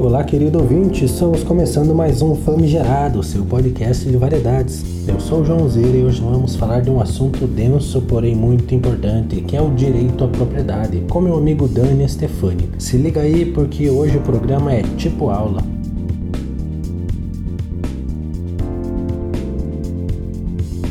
Olá, querido ouvinte, estamos começando mais um Famigerado, seu podcast de variedades. Eu sou o João Zeira e hoje vamos falar de um assunto denso, porém muito importante, que é o direito à propriedade, com meu amigo Dani Stefani. Se liga aí porque hoje o programa é tipo aula.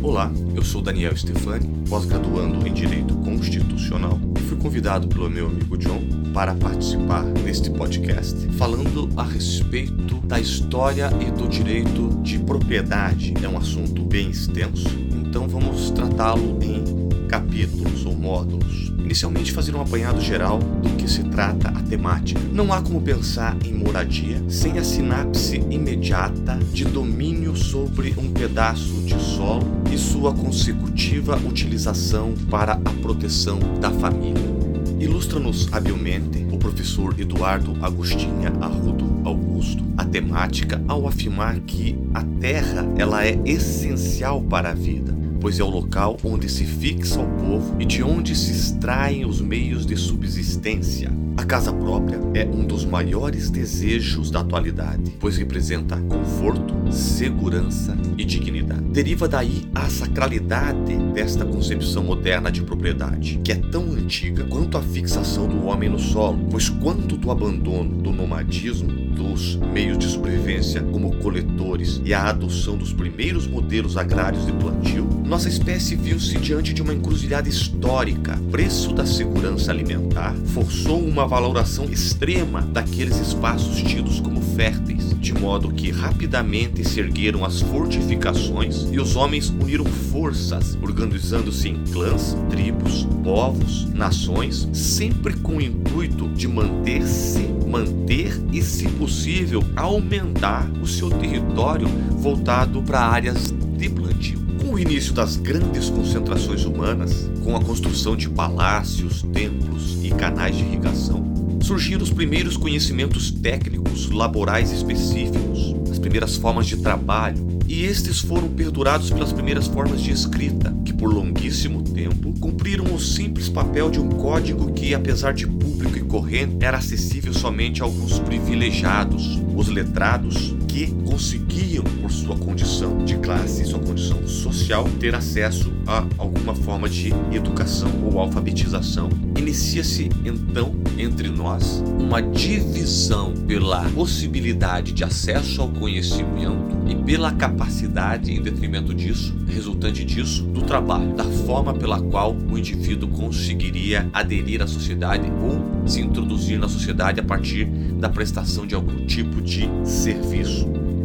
Olá, eu sou Daniel Stefani, pós-graduando em Direito Constitucional e fui convidado pelo meu amigo John para participar neste podcast falando a respeito da história e do direito de propriedade. É um assunto bem extenso, então vamos tratá-lo em capítulos ou módulos. Inicialmente, fazer um apanhado geral do que se trata a temática. Não há como pensar em moradia sem a sinapse imediata de domínio sobre um pedaço de solo e sua consecutiva utilização para a proteção da família. Ilustra-nos habilmente o professor Eduardo Agostinha Arrudo Augusto a temática ao afirmar que a terra ela é essencial para a vida, pois é o local onde se fixa o povo e de onde se extraem os meios de subsistência. A casa própria é um dos maiores desejos da atualidade, pois representa conforto, segurança e dignidade. Deriva daí a sacralidade desta concepção moderna de propriedade, que é tão antiga quanto a fixação do homem no solo, pois quanto do abandono do nomadismo dos meios de sobrevivência como coletores e a adoção dos primeiros modelos agrários de plantio, nossa espécie viu-se diante de uma encruzilhada histórica. O preço da segurança alimentar forçou uma valoração extrema daqueles espaços tidos como férteis, de modo que rapidamente se ergueram as fortificações e os homens uniram forças, organizando-se em clãs, tribos, povos, nações, sempre com o intuito de manter-se, manter e, se possível, aumentar o seu território voltado para áreas de plantio. Com o início das grandes concentrações humanas, com a construção de palácios, templos e canais de irrigação, surgiram os primeiros conhecimentos técnicos laborais específicos, as primeiras formas de trabalho, e estes foram perdurados pelas primeiras formas de escrita, que por longuíssimo tempo cumpriram o simples papel de um código que, apesar de público e corrente, era acessível somente a alguns privilegiados, os letrados, que conseguiam, por sua condição de classe, sua condição social, ter acesso a alguma forma de educação ou alfabetização. Inicia-se então entre nós uma divisão pela possibilidade de acesso ao conhecimento e pela capacidade, em detrimento disso, resultante disso, do trabalho, da forma pela qual o indivíduo conseguiria aderir à sociedade ou se introduzir na sociedade a partir da prestação de algum tipo de serviço.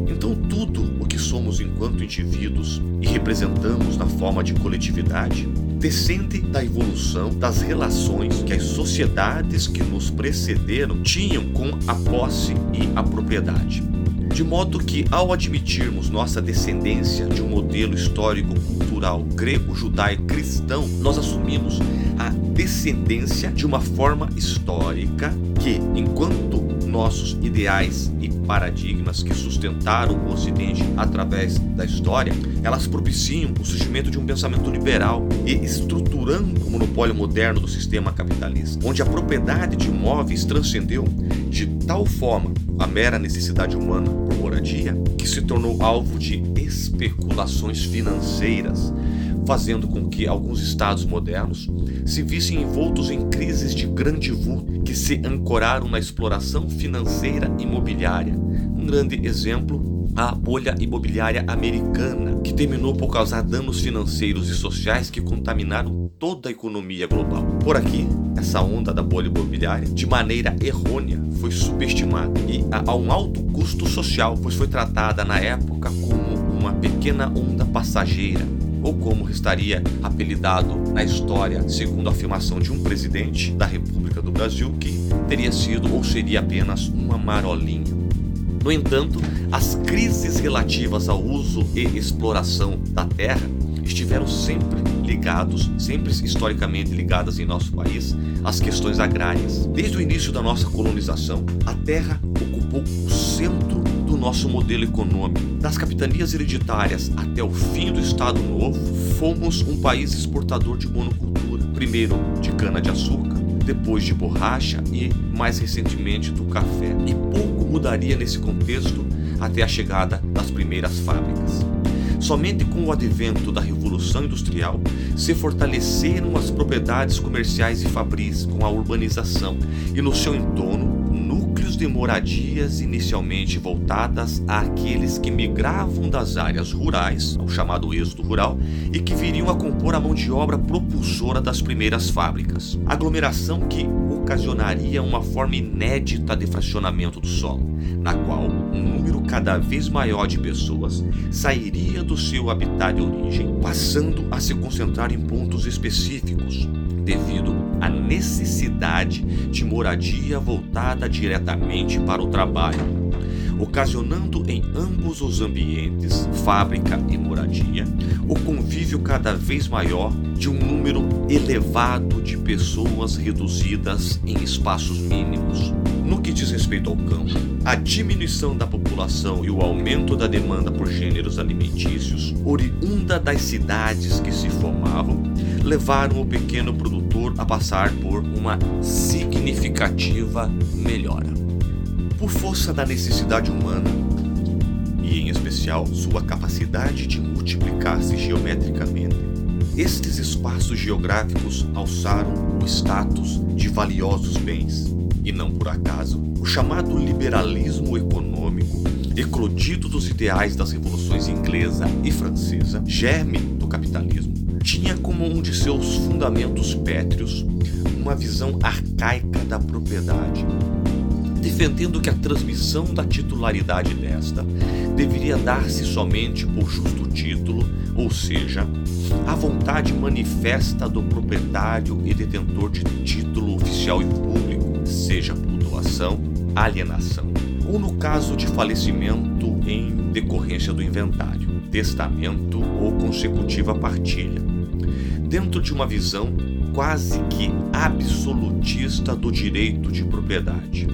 Então, tudo o que somos enquanto indivíduos e representamos na forma de coletividade descende da evolução das relações que as sociedades que nos precederam tinham com a posse e a propriedade. De modo que, ao admitirmos nossa descendência de um modelo histórico-cultural grego-judaico-cristão, nós assumimos a descendência de uma forma histórica que, enquanto nossos ideais e paradigmas que sustentaram o Ocidente através da história, elas propiciam o surgimento de um pensamento liberal e estruturando o monopólio moderno do sistema capitalista, onde a propriedade de imóveis transcendeu de tal forma a mera necessidade humana por moradia que se tornou alvo de especulações financeiras fazendo com que alguns estados modernos se vissem envoltos em crises de grande vulto que se ancoraram na exploração financeira imobiliária. Um grande exemplo, a bolha imobiliária americana, que terminou por causar danos financeiros e sociais que contaminaram toda a economia global. Por aqui, essa onda da bolha imobiliária, de maneira errônea, foi subestimada e a um alto custo social, pois foi tratada na época como uma pequena onda passageira ou como estaria apelidado na história, segundo a afirmação de um presidente da República do Brasil, que teria sido ou seria apenas uma marolinha. No entanto, as crises relativas ao uso e exploração da terra estiveram sempre ligados, sempre historicamente ligadas em nosso país, às questões agrárias. Desde o início da nossa colonização, a terra ocupou o centro nosso modelo econômico. Das capitanias hereditárias até o fim do Estado Novo, fomos um país exportador de monocultura. Primeiro de cana-de-açúcar, depois de borracha e, mais recentemente, do café. E pouco mudaria nesse contexto até a chegada das primeiras fábricas. Somente com o advento da Revolução Industrial se fortaleceram as propriedades comerciais e fabris com a urbanização e no seu entorno de moradias inicialmente voltadas àqueles que migravam das áreas rurais, o chamado êxodo rural, e que viriam a compor a mão de obra propulsora das primeiras fábricas. Aglomeração que ocasionaria uma forma inédita de fracionamento do solo, na qual um número cada vez maior de pessoas sairia do seu habitat de origem, passando a se concentrar em pontos específicos, devido à necessidade de moradia voltada diretamente para o trabalho ocasionando em ambos os ambientes, fábrica e moradia, o convívio cada vez maior de um número elevado de pessoas reduzidas em espaços mínimos. No que diz respeito ao campo, a diminuição da população e o aumento da demanda por gêneros alimentícios, oriunda das cidades que se formavam, levaram o pequeno produtor a passar por uma significativa melhora. Por força da necessidade humana, e em especial sua capacidade de multiplicar-se geometricamente, estes espaços geográficos alçaram o status de valiosos bens e não por acaso, o chamado liberalismo econômico, eclodido dos ideais das revoluções inglesa e francesa, germe do capitalismo, tinha como um de seus fundamentos pétreos uma visão arcaica da propriedade, defendendo que a transmissão da titularidade desta deveria dar-se somente por justo título, ou seja, a vontade manifesta do proprietário e detentor de título oficial e público seja por doação, alienação ou no caso de falecimento em decorrência do inventário, testamento ou consecutiva partilha, dentro de uma visão quase que absolutista do direito de propriedade.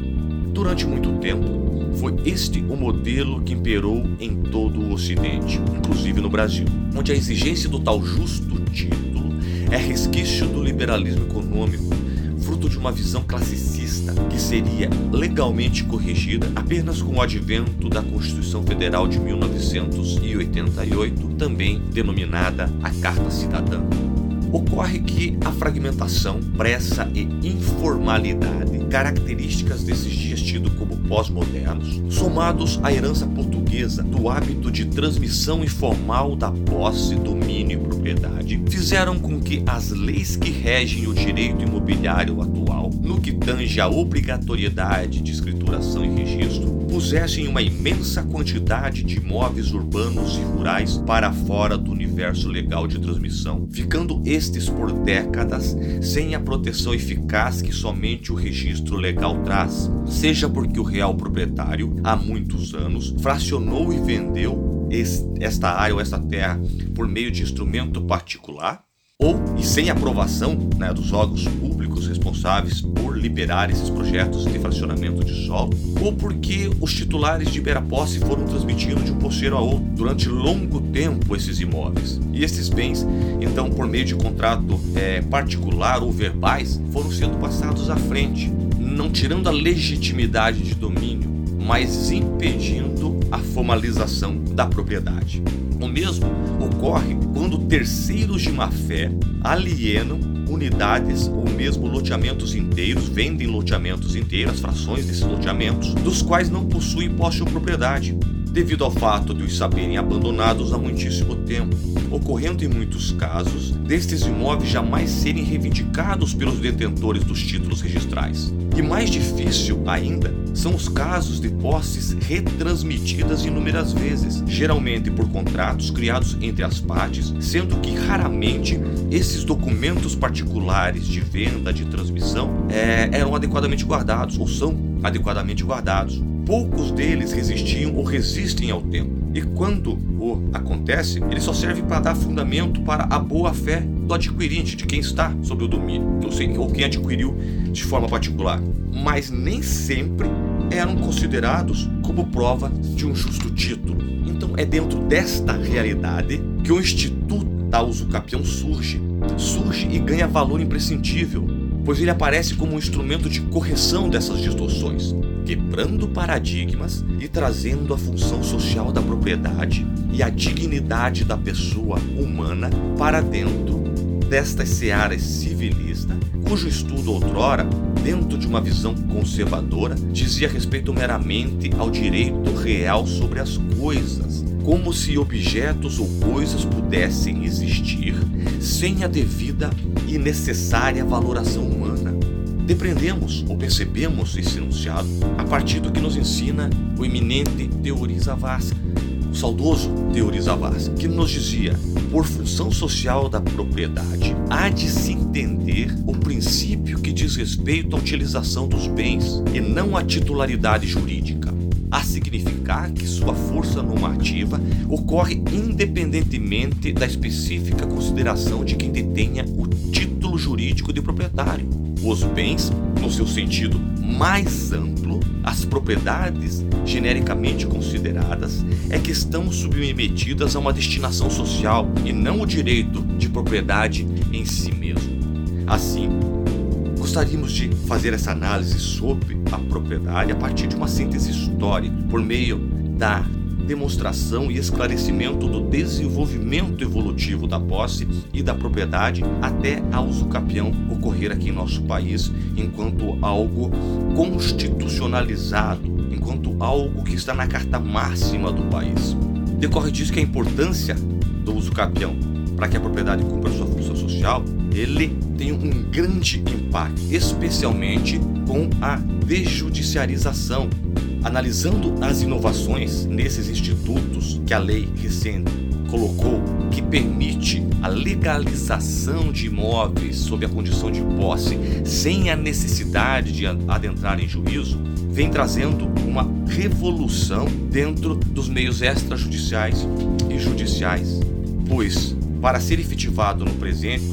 Durante muito tempo, foi este o modelo que imperou em todo o Ocidente, inclusive no Brasil, onde a exigência do tal justo título é resquício do liberalismo econômico fruto de uma visão classicista que seria legalmente corrigida apenas com o advento da Constituição Federal de 1988, também denominada a Carta Cidadã. Ocorre que a fragmentação, pressa e informalidade, características desses dias tidos como pós-modernos, somados à herança portuguesa do hábito de transmissão informal da posse, domínio e propriedade, fizeram com que as leis que regem o direito imobiliário atual, no que tange à obrigatoriedade de escrituração e registro, pusessem uma imensa quantidade de imóveis urbanos e rurais para fora do universo legal de transmissão, ficando estes por décadas sem a proteção eficaz que somente o registro legal traz, seja porque o real proprietário, há muitos anos, fracionou e vendeu esta área ou esta terra por meio de instrumento particular, ou e sem aprovação né, dos órgãos públicos responsáveis liberar esses projetos de fracionamento de solo, ou porque os titulares de posse foram transmitindo de um posseiro a outro durante longo tempo esses imóveis. E esses bens, então, por meio de contrato é, particular ou verbais, foram sendo passados à frente, não tirando a legitimidade de domínio, mas impedindo a formalização da propriedade. O mesmo ocorre quando terceiros de má fé alienam unidades ou mesmo loteamentos inteiros, vendem loteamentos inteiros, frações desses loteamentos, dos quais não possuem posse ou propriedade, devido ao fato de os saberem abandonados há muitíssimo tempo, ocorrendo em muitos casos destes imóveis jamais serem reivindicados pelos detentores dos títulos registrais. E mais difícil ainda são os casos de posses retransmitidas inúmeras vezes, geralmente por contratos criados entre as partes, sendo que raramente esses documentos particulares de venda, de transmissão, é, eram adequadamente guardados ou são adequadamente guardados poucos deles resistiam ou resistem ao tempo. E quando o acontece, ele só serve para dar fundamento para a boa fé do adquirente, de quem está sob o domínio, ou, quem adquiriu de forma particular. Mas nem sempre eram considerados como prova de um justo título. Então é dentro desta realidade que o Instituto da Usucapião surge. Surge e ganha valor imprescindível pois ele aparece como um instrumento de correção dessas distorções, quebrando paradigmas e trazendo a função social da propriedade e a dignidade da pessoa humana para dentro destas searas civilista, cujo estudo outrora, dentro de uma visão conservadora, dizia respeito meramente ao direito real sobre as coisas, como se objetos ou coisas pudessem existir sem a devida e necessária valoração humana. Depreendemos ou percebemos esse enunciado a partir do que nos ensina o eminente Teori Zavascki, o saudoso Teori Zavascki, que nos dizia: por função social da propriedade, há de se entender o princípio que diz respeito à utilização dos bens e não à titularidade jurídica. A significar que sua força normativa ocorre independentemente da específica consideração de quem detenha o título jurídico de proprietário. Os bens, no seu sentido mais amplo, as propriedades genericamente consideradas é que estão submetidas a uma destinação social e não o direito de propriedade em si mesmo. Assim, Gostaríamos de fazer essa análise sobre a propriedade a partir de uma síntese histórica, por meio da demonstração e esclarecimento do desenvolvimento evolutivo da posse e da propriedade até a usucapião ocorrer aqui em nosso país enquanto algo constitucionalizado, enquanto algo que está na carta máxima do país. Decorre disso que a importância do usucapião para que a propriedade cumpra sua função social, ele tem um grande impacto, especialmente com a desjudiciarização. Analisando as inovações nesses institutos que a lei recente colocou, que permite a legalização de imóveis sob a condição de posse, sem a necessidade de adentrar em juízo, vem trazendo uma revolução dentro dos meios extrajudiciais e judiciais, pois para ser efetivado no presente,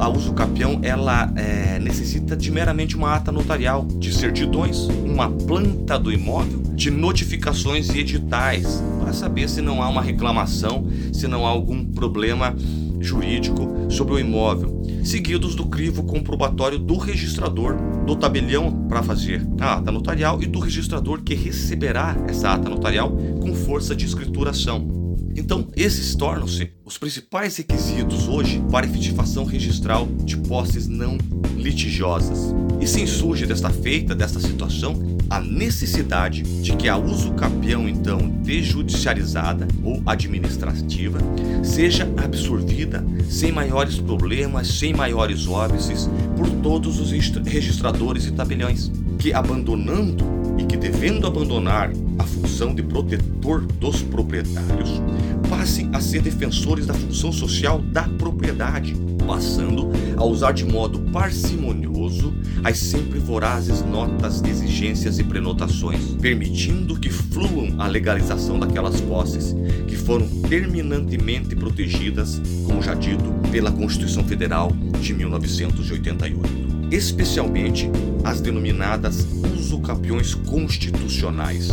a uso capião ela é, necessita de meramente uma ata notarial, de certidões, uma planta do imóvel, de notificações e editais, para saber se não há uma reclamação, se não há algum problema jurídico sobre o imóvel, seguidos do crivo comprobatório do registrador, do tabelião para fazer a ata notarial e do registrador que receberá essa ata notarial com força de escrituração. Então, esses tornam-se os principais requisitos hoje para efetivação registral de posses não litigiosas. E se insurge desta feita, desta situação, a necessidade de que a uso capião, então, desjudiciarizada ou administrativa, seja absorvida sem maiores problemas, sem maiores óbices, por todos os registradores e tabeliões, que abandonando e que devendo abandonar a função de protetor dos proprietários, passem a ser defensores da função social da propriedade, passando a usar de modo parcimonioso as sempre vorazes notas de exigências e prenotações, permitindo que fluam a legalização daquelas posses que foram terminantemente protegidas, como já dito, pela Constituição Federal de 1988 especialmente as denominadas usucapiões constitucionais,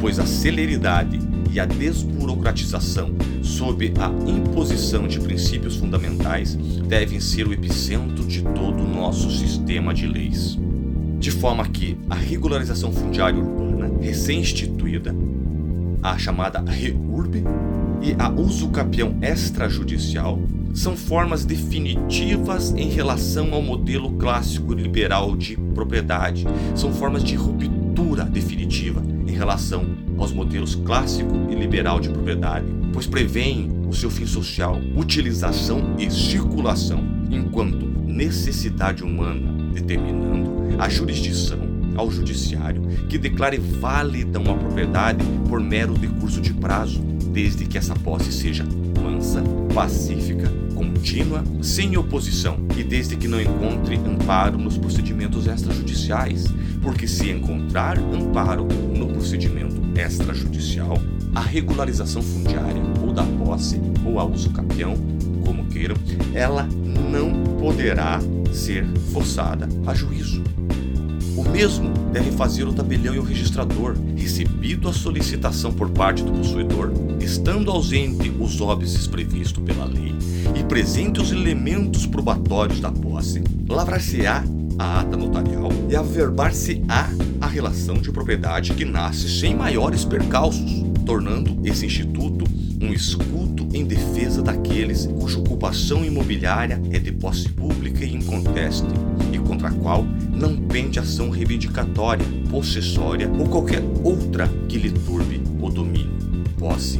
pois a celeridade e a desburocratização sob a imposição de princípios fundamentais devem ser o epicentro de todo o nosso sistema de leis. De forma que a regularização fundiária urbana recém-instituída, a chamada REURB, e a usucapião extrajudicial são formas definitivas em relação ao modelo clássico liberal de propriedade, são formas de ruptura definitiva em relação aos modelos clássico e liberal de propriedade, pois prevêem o seu fim social, utilização e circulação, enquanto necessidade humana, determinando a jurisdição ao judiciário que declare válida uma propriedade por mero decurso de prazo, desde que essa posse seja mansa, pacífica, contínua, sem oposição e desde que não encontre amparo nos procedimentos extrajudiciais, porque se encontrar amparo no procedimento extrajudicial, a regularização fundiária ou da posse ou a uso capião, como queiram, ela não poderá ser forçada a juízo. O mesmo deve fazer o tabelião e o registrador, recebido a solicitação por parte do possuidor, estando ausente os óbices previsto pela lei e presente os elementos probatórios da posse, lavrar-se-á a ata notarial e averbar-se-á a relação de propriedade que nasce sem maiores percalços, tornando esse instituto um escudo em defesa daqueles cuja ocupação imobiliária é de posse pública e inconteste, e contra a qual não pende ação reivindicatória, possessória ou qualquer outra que lhe turbe o domínio. Posse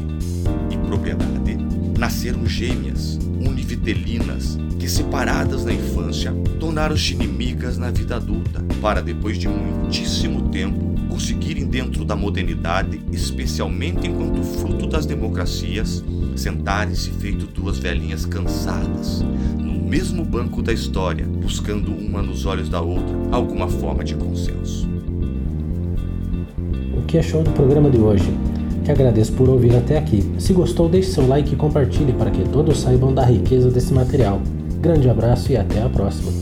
e propriedade nasceram gêmeas, univitelinas, que separadas na infância tornaram-se inimigas na vida adulta, para depois de muitíssimo tempo conseguirem dentro da modernidade, especialmente enquanto fruto das democracias, sentarem-se feito duas velhinhas cansadas, mesmo banco da história, buscando uma nos olhos da outra alguma forma de consenso. O que achou do programa de hoje? Que agradeço por ouvir até aqui. Se gostou, deixe seu like e compartilhe para que todos saibam da riqueza desse material. Grande abraço e até a próxima.